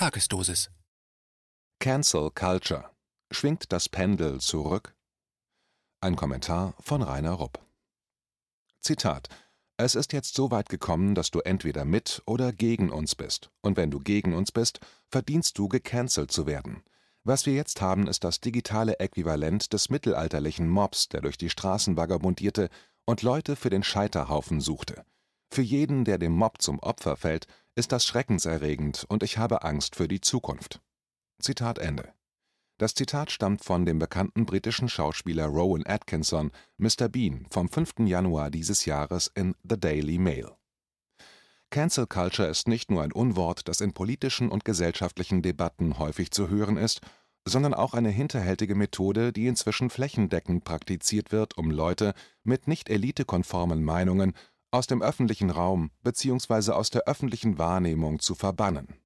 Tagesdosis. Cancel Culture. Schwingt das Pendel zurück? Ein Kommentar von Rainer Rupp. Zitat: Es ist jetzt so weit gekommen, dass du entweder mit oder gegen uns bist. Und wenn du gegen uns bist, verdienst du gecancelt zu werden. Was wir jetzt haben, ist das digitale Äquivalent des mittelalterlichen Mobs, der durch die Straßen vagabundierte und Leute für den Scheiterhaufen suchte. Für jeden, der dem Mob zum Opfer fällt, ist das schreckenserregend und ich habe Angst für die Zukunft. Zitat Ende. Das Zitat stammt von dem bekannten britischen Schauspieler Rowan Atkinson, Mr. Bean, vom 5. Januar dieses Jahres in The Daily Mail. Cancel Culture ist nicht nur ein Unwort, das in politischen und gesellschaftlichen Debatten häufig zu hören ist, sondern auch eine hinterhältige Methode, die inzwischen flächendeckend praktiziert wird, um Leute mit nicht elitekonformen Meinungen aus dem öffentlichen Raum bzw. aus der öffentlichen Wahrnehmung zu verbannen.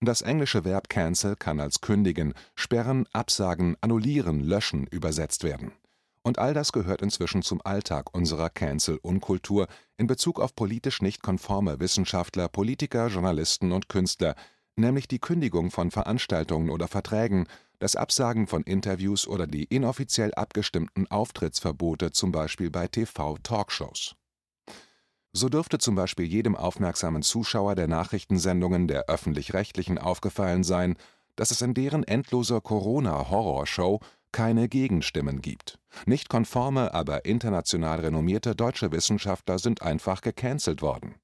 Das englische Verb cancel kann als kündigen, sperren, absagen, annullieren, löschen übersetzt werden. Und all das gehört inzwischen zum Alltag unserer Cancel-Unkultur in Bezug auf politisch nicht konforme Wissenschaftler, Politiker, Journalisten und Künstler, nämlich die Kündigung von Veranstaltungen oder Verträgen, das Absagen von Interviews oder die inoffiziell abgestimmten Auftrittsverbote zum Beispiel bei TV-Talkshows. So dürfte zum Beispiel jedem aufmerksamen Zuschauer der Nachrichtensendungen der öffentlich-rechtlichen aufgefallen sein, dass es in deren endloser Corona-Horrorshow keine Gegenstimmen gibt. Nicht konforme, aber international renommierte deutsche Wissenschaftler sind einfach gecancelt worden.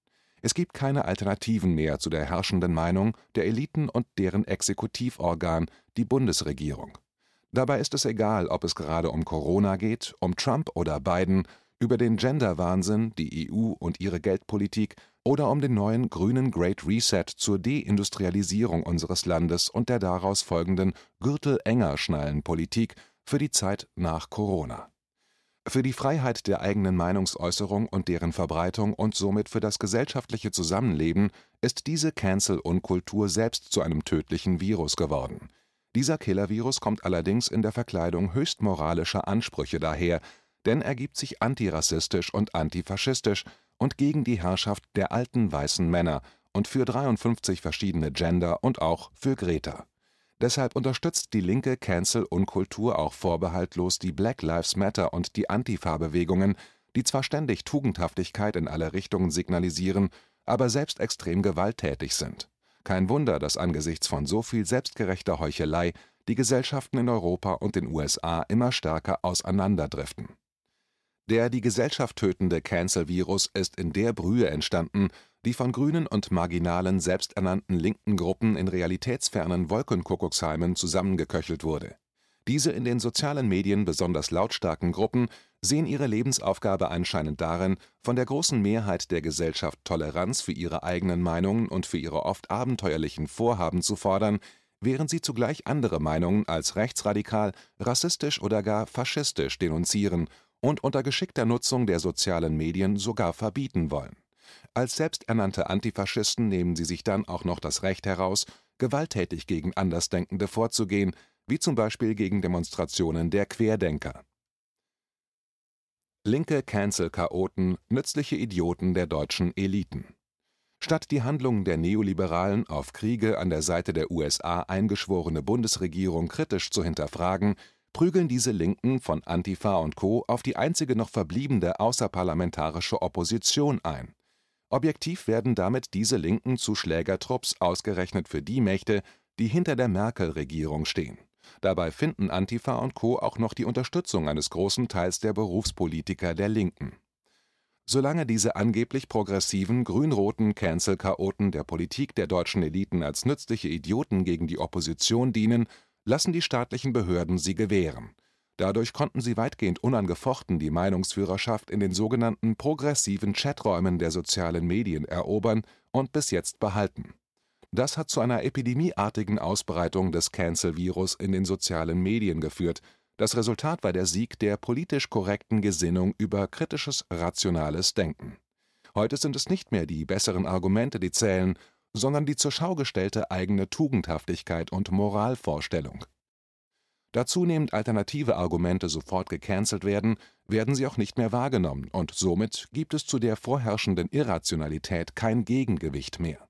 Es gibt keine Alternativen mehr zu der herrschenden Meinung der Eliten und deren Exekutivorgan, die Bundesregierung. Dabei ist es egal, ob es gerade um Corona geht, um Trump oder Biden über den Gender-Wahnsinn, die EU und ihre Geldpolitik oder um den neuen grünen Great Reset zur Deindustrialisierung unseres Landes und der daraus folgenden Gürtel-enger-Schnallen-Politik für die Zeit nach Corona. Für die Freiheit der eigenen Meinungsäußerung und deren Verbreitung und somit für das gesellschaftliche Zusammenleben ist diese Cancel-Unkultur selbst zu einem tödlichen Virus geworden. Dieser Killer-Virus kommt allerdings in der Verkleidung höchst moralischer Ansprüche daher, denn er gibt sich antirassistisch und antifaschistisch und gegen die Herrschaft der alten weißen Männer und für 53 verschiedene Gender und auch für Greta. Deshalb unterstützt die linke Cancel-Unkultur auch vorbehaltlos die Black Lives Matter und die Antifa-Bewegungen, die zwar ständig Tugendhaftigkeit in alle Richtungen signalisieren, aber selbst extrem gewalttätig sind. Kein Wunder, dass angesichts von so viel selbstgerechter Heuchelei die Gesellschaften in Europa und den USA immer stärker auseinanderdriften. Der die Gesellschaft tötende Cancel-Virus ist in der Brühe entstanden, die von grünen und marginalen selbsternannten linken Gruppen in realitätsfernen Wolkenkuckucksheimen zusammengeköchelt wurde. Diese in den sozialen Medien besonders lautstarken Gruppen sehen ihre Lebensaufgabe anscheinend darin, von der großen Mehrheit der Gesellschaft Toleranz für ihre eigenen Meinungen und für ihre oft abenteuerlichen Vorhaben zu fordern, während sie zugleich andere Meinungen als rechtsradikal, rassistisch oder gar faschistisch denunzieren und unter geschickter Nutzung der sozialen Medien sogar verbieten wollen. Als selbsternannte Antifaschisten nehmen sie sich dann auch noch das Recht heraus, gewalttätig gegen Andersdenkende vorzugehen, wie zum Beispiel gegen Demonstrationen der Querdenker. Linke Cancel-Chaoten, nützliche Idioten der deutschen Eliten. Statt die Handlungen der Neoliberalen auf Kriege an der Seite der USA eingeschworene Bundesregierung kritisch zu hinterfragen, prügeln diese Linken von Antifa und Co. auf die einzige noch verbliebene außerparlamentarische Opposition ein. Objektiv werden damit diese Linken zu Schlägertrupps ausgerechnet für die Mächte, die hinter der Merkel-Regierung stehen. Dabei finden Antifa und Co. auch noch die Unterstützung eines großen Teils der Berufspolitiker der Linken. Solange diese angeblich progressiven, grün-roten Cancel-Chaoten der Politik der deutschen Eliten als nützliche Idioten gegen die Opposition dienen, lassen die staatlichen Behörden sie gewähren. Dadurch konnten sie weitgehend unangefochten die Meinungsführerschaft in den sogenannten progressiven Chaträumen der sozialen Medien erobern und bis jetzt behalten. Das hat zu einer epidemieartigen Ausbreitung des Cancel-Virus in den sozialen Medien geführt. Das Resultat war der Sieg der politisch korrekten Gesinnung über kritisches, rationales Denken. Heute sind es nicht mehr die besseren Argumente, die zählen, sondern die zur Schau gestellte eigene Tugendhaftigkeit und Moralvorstellung. Da zunehmend alternative Argumente sofort gecancelt werden, werden sie auch nicht mehr wahrgenommen und somit gibt es zu der vorherrschenden Irrationalität kein Gegengewicht mehr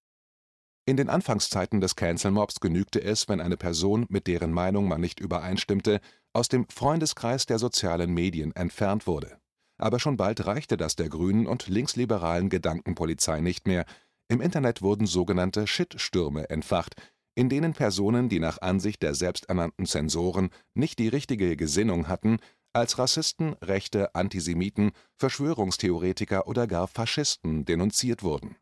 In den Anfangszeiten des Cancel-Mobs genügte es, wenn eine Person, mit deren Meinung man nicht übereinstimmte, aus dem Freundeskreis der sozialen Medien entfernt wurde. Aber schon bald reichte das der grünen und linksliberalen Gedankenpolizei nicht mehr, im Internet wurden sogenannte Shitstürme entfacht, in denen Personen, die nach Ansicht der selbsternannten Zensoren nicht die richtige Gesinnung hatten, als Rassisten, Rechte, Antisemiten, Verschwörungstheoretiker oder gar Faschisten denunziert wurden.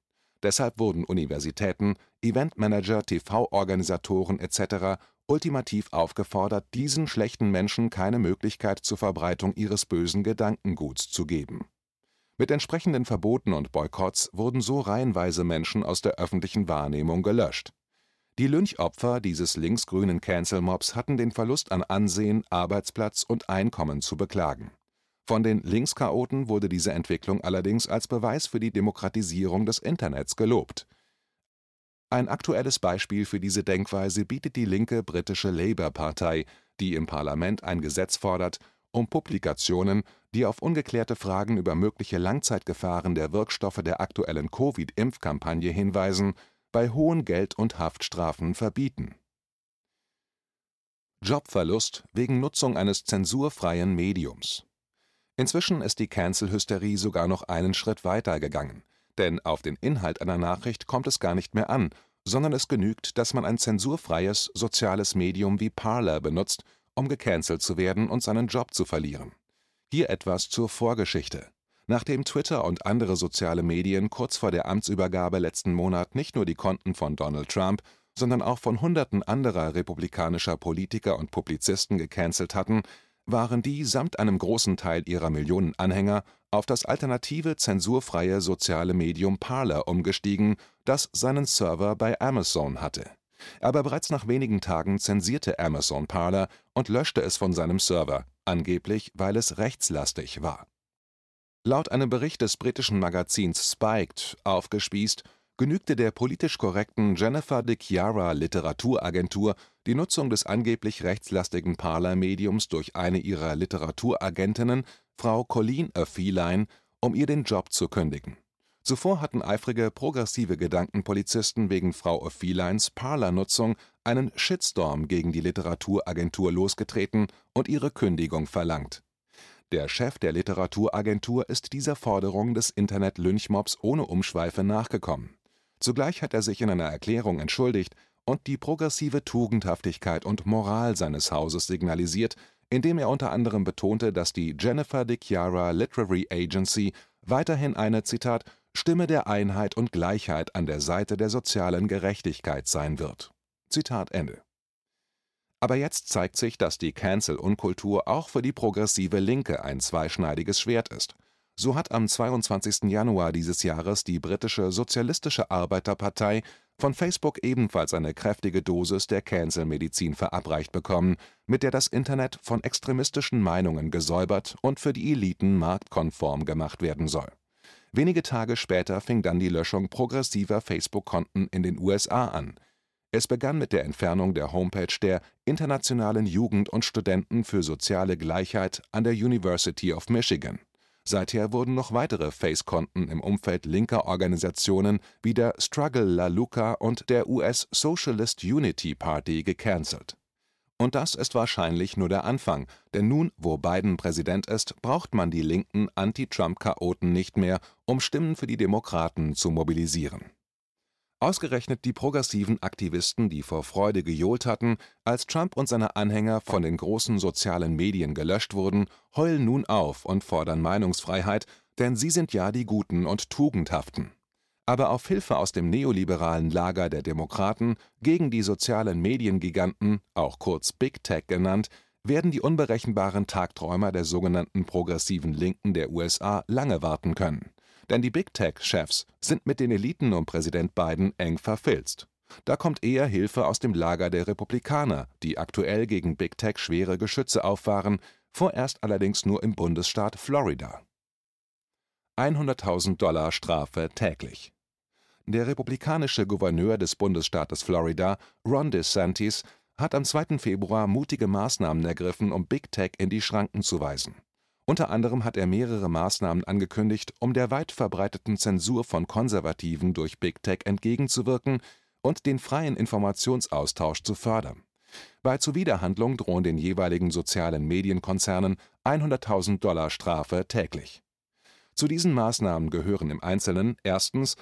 Deshalb wurden Universitäten, Eventmanager, TV-Organisatoren etc. ultimativ aufgefordert, diesen schlechten Menschen keine Möglichkeit zur Verbreitung ihres bösen Gedankenguts zu geben. Mit entsprechenden Verboten und Boykotts wurden so reihenweise Menschen aus der öffentlichen Wahrnehmung gelöscht. Die Lynchopfer dieses linksgrünen Cancel-Mobs hatten den Verlust an Ansehen, Arbeitsplatz und Einkommen zu beklagen. Von den Linkschaoten wurde diese Entwicklung allerdings als Beweis für die Demokratisierung des Internets gelobt. Ein aktuelles Beispiel für diese Denkweise bietet die linke britische Labour-Partei, die im Parlament ein Gesetz fordert, um Publikationen, die auf ungeklärte Fragen über mögliche Langzeitgefahren der Wirkstoffe der aktuellen Covid-Impfkampagne hinweisen bei hohen Geld und Haftstrafen verbieten. Jobverlust wegen Nutzung eines zensurfreien Mediums Inzwischen ist die Cancel-Hysterie sogar noch einen Schritt weiter gegangen, denn auf den Inhalt einer Nachricht kommt es gar nicht mehr an, sondern es genügt, dass man ein zensurfreies soziales Medium wie Parler benutzt, um gecancelt zu werden und seinen Job zu verlieren. Hier etwas zur Vorgeschichte Nachdem Twitter und andere soziale Medien kurz vor der Amtsübergabe letzten Monat nicht nur die Konten von Donald Trump, sondern auch von Hunderten anderer republikanischer Politiker und Publizisten gecancelt hatten, waren die samt einem großen Teil ihrer Millionen Anhänger auf das alternative zensurfreie soziale Medium Parler umgestiegen, das seinen Server bei Amazon hatte. Aber bereits nach wenigen Tagen zensierte Amazon Parler und löschte es von seinem Server, angeblich weil es rechtslastig war Laut einem Bericht des britischen Magazins Spiked aufgespießt, genügte der politisch korrekten Jennifer de Chiara Literaturagentur die Nutzung des angeblich rechtslastigen Parler-Mediums durch eine ihrer Literaturagentinnen, Frau Colleen A. Feline, um ihr den Job zu kündigen. Zuvor hatten eifrige progressive Gedankenpolizisten wegen Frau A. Felines Parler-Nutzung einen Shitstorm gegen die Literaturagentur losgetreten und ihre Kündigung verlangt der Chef der Literaturagentur ist dieser Forderung des Internet-Lynchmobs ohne Umschweife nachgekommen. Zugleich hat er sich in einer Erklärung entschuldigt und die progressive Tugendhaftigkeit und Moral seines Hauses signalisiert, indem er unter anderem betonte, dass die Jennifer de Chiara Literary Agency weiterhin eine Zitat „ Stimme der Einheit und Gleichheit an der Seite der sozialen Gerechtigkeit sein wird. Zitat Ende aber jetzt zeigt sich, dass die Cancel-Unkultur auch für die progressive Linke ein zweischneidiges Schwert ist. So hat am 22. Januar dieses Jahres die britische Sozialistische Arbeiterpartei von Facebook ebenfalls eine kräftige Dosis der Cancel-Medizin verabreicht bekommen, mit der das Internet von extremistischen Meinungen gesäubert und für die Eliten marktkonform gemacht werden soll. Wenige Tage später fing dann die Löschung progressiver Facebook-Konten in den USA an es begann mit der Entfernung der Homepage der Internationalen Jugend und Studenten für soziale Gleichheit an der University of Michigan. Seither wurden noch weitere Face-Konten im Umfeld linker Organisationen wie der Struggle La Luca und der US Socialist Unity Party gecancelt. Und das ist wahrscheinlich nur der Anfang, denn nun, wo Biden Präsident ist, braucht man die linken Anti-Trump-Chaoten nicht mehr, um Stimmen für die Demokraten zu mobilisieren Ausgerechnet die progressiven Aktivisten, die vor Freude gejohlt hatten, als Trump und seine Anhänger von den großen sozialen Medien gelöscht wurden, heulen nun auf und fordern Meinungsfreiheit, denn sie sind ja die Guten und Tugendhaften. Aber auf Hilfe aus dem neoliberalen Lager der Demokraten gegen die sozialen Mediengiganten, auch kurz Big Tech genannt, werden die unberechenbaren Tagträumer der sogenannten progressiven Linken der USA lange warten können denn die Big Tech-Chefs sind mit den Eliten um Präsident Biden eng verfilzt. Da kommt eher Hilfe aus dem Lager der Republikaner, die aktuell gegen Big Tech schwere Geschütze auffahren, vorerst allerdings nur im Bundesstaat Florida. 100.000 Dollar Strafe täglich. Der republikanische Gouverneur des Bundesstaates Florida, Ron DeSantis, hat am 2. Februar mutige Maßnahmen ergriffen, um Big Tech in die Schranken zu weisen unter anderem hat er mehrere Maßnahmen angekündigt, um der weit verbreiteten Zensur von Konservativen durch Big Tech entgegenzuwirken, und den freien Informationsaustausch zu fördern. Bei Zuwiderhandlung drohen den jeweiligen sozialen Medienkonzernen 100.000 Dollar Strafe täglich. Zu diesen Maßnahmen gehören im Einzelnen erstens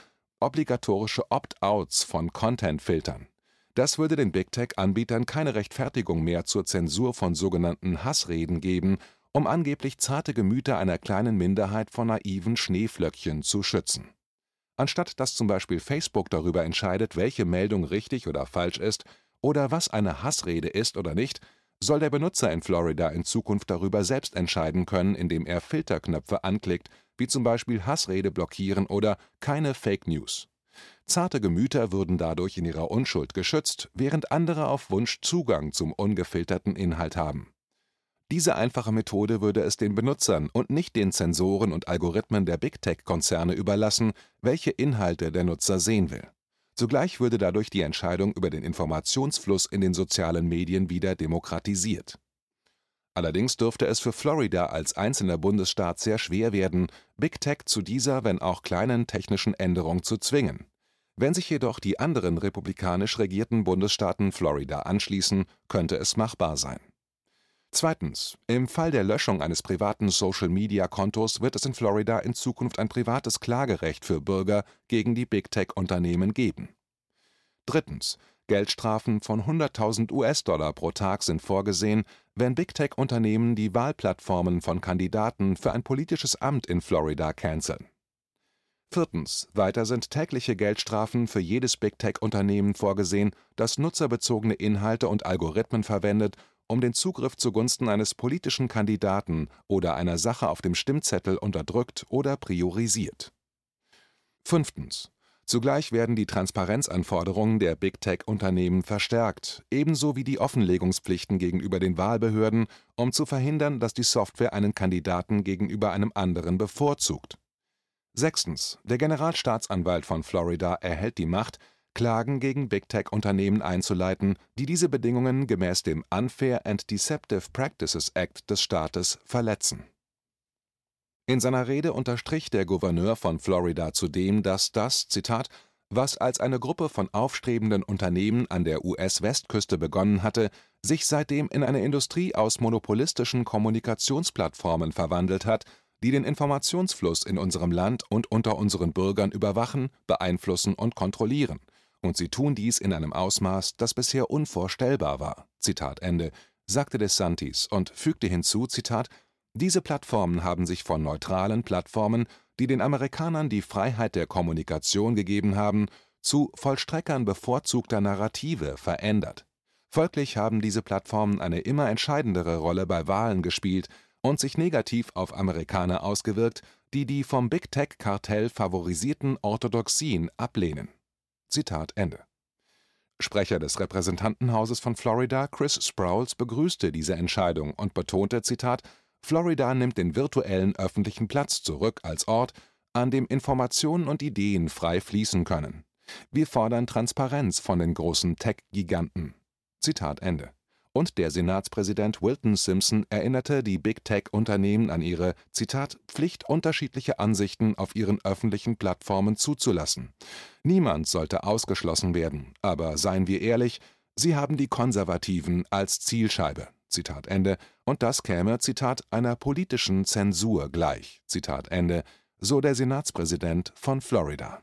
obligatorische Opt-outs von Content-Filtern. Das würde den Big Tech-Anbietern keine Rechtfertigung mehr zur Zensur von sogenannten Hassreden geben, um angeblich zarte Gemüter einer kleinen Minderheit vor naiven Schneeflöckchen zu schützen. Anstatt dass zum Beispiel Facebook darüber entscheidet, welche Meldung richtig oder falsch ist oder was eine Hassrede ist oder nicht, soll der Benutzer in Florida in Zukunft darüber selbst entscheiden können, indem er Filterknöpfe anklickt, wie zum Beispiel Hassrede blockieren oder keine Fake News. Zarte Gemüter würden dadurch in ihrer Unschuld geschützt, während andere auf Wunsch Zugang zum ungefilterten Inhalt haben. Diese einfache Methode würde es den Benutzern und nicht den Zensoren und Algorithmen der Big Tech-Konzerne überlassen, welche Inhalte der Nutzer sehen will. Zugleich würde dadurch die Entscheidung über den Informationsfluss in den sozialen Medien wieder demokratisiert. Allerdings dürfte es für Florida als einzelner Bundesstaat sehr schwer werden, Big Tech zu dieser, wenn auch kleinen technischen Änderung zu zwingen. Wenn sich jedoch die anderen republikanisch regierten Bundesstaaten Florida anschließen, könnte es machbar sein. Zweitens. Im Fall der Löschung eines privaten Social-Media-Kontos wird es in Florida in Zukunft ein privates Klagerecht für Bürger gegen die Big-Tech-Unternehmen geben. Drittens. Geldstrafen von 100.000 US-Dollar pro Tag sind vorgesehen, wenn Big-Tech-Unternehmen die Wahlplattformen von Kandidaten für ein politisches Amt in Florida canceln. Viertens. Weiter sind tägliche Geldstrafen für jedes Big-Tech-Unternehmen vorgesehen, das nutzerbezogene Inhalte und Algorithmen verwendet, um den Zugriff zugunsten eines politischen Kandidaten oder einer Sache auf dem Stimmzettel unterdrückt oder priorisiert. Fünftens. Zugleich werden die Transparenzanforderungen der Big Tech-Unternehmen verstärkt, ebenso wie die Offenlegungspflichten gegenüber den Wahlbehörden, um zu verhindern, dass die Software einen Kandidaten gegenüber einem anderen bevorzugt. Sechstens. Der Generalstaatsanwalt von Florida erhält die Macht, Klagen gegen Big Tech-Unternehmen einzuleiten, die diese Bedingungen gemäß dem Unfair and Deceptive Practices Act des Staates verletzen in seiner Rede unterstrich der Gouverneur von Florida zudem, dass das, Zitat, was als eine Gruppe von aufstrebenden Unternehmen an der US-Westküste begonnen hatte, sich seitdem in eine Industrie aus monopolistischen Kommunikationsplattformen verwandelt hat, die den Informationsfluss in unserem Land und unter unseren Bürgern überwachen, beeinflussen und kontrollieren. Und sie tun dies in einem Ausmaß, das bisher unvorstellbar war. Zitat Ende, sagte DeSantis und fügte hinzu, Zitat, diese Plattformen haben sich von neutralen Plattformen, die den Amerikanern die Freiheit der Kommunikation gegeben haben, zu Vollstreckern bevorzugter Narrative verändert. Folglich haben diese Plattformen eine immer entscheidendere Rolle bei Wahlen gespielt und sich negativ auf Amerikaner ausgewirkt, die die vom Big Tech-Kartell favorisierten Orthodoxien ablehnen. Zitat Ende. Sprecher des Repräsentantenhauses von Florida, Chris Sprouls, begrüßte diese Entscheidung und betonte, Zitat, Florida nimmt den virtuellen öffentlichen Platz zurück als Ort, an dem Informationen und Ideen frei fließen können. Wir fordern Transparenz von den großen Tech-Giganten. Zitat Ende. Und der Senatspräsident Wilton Simpson erinnerte die Big Tech-Unternehmen an ihre, Zitat, Pflicht, unterschiedliche Ansichten auf ihren öffentlichen Plattformen zuzulassen. Niemand sollte ausgeschlossen werden, aber seien wir ehrlich, sie haben die Konservativen als Zielscheibe. Zitat Ende, und das käme, Zitat, einer politischen Zensur gleich, Zitat Ende, so der Senatspräsident von Florida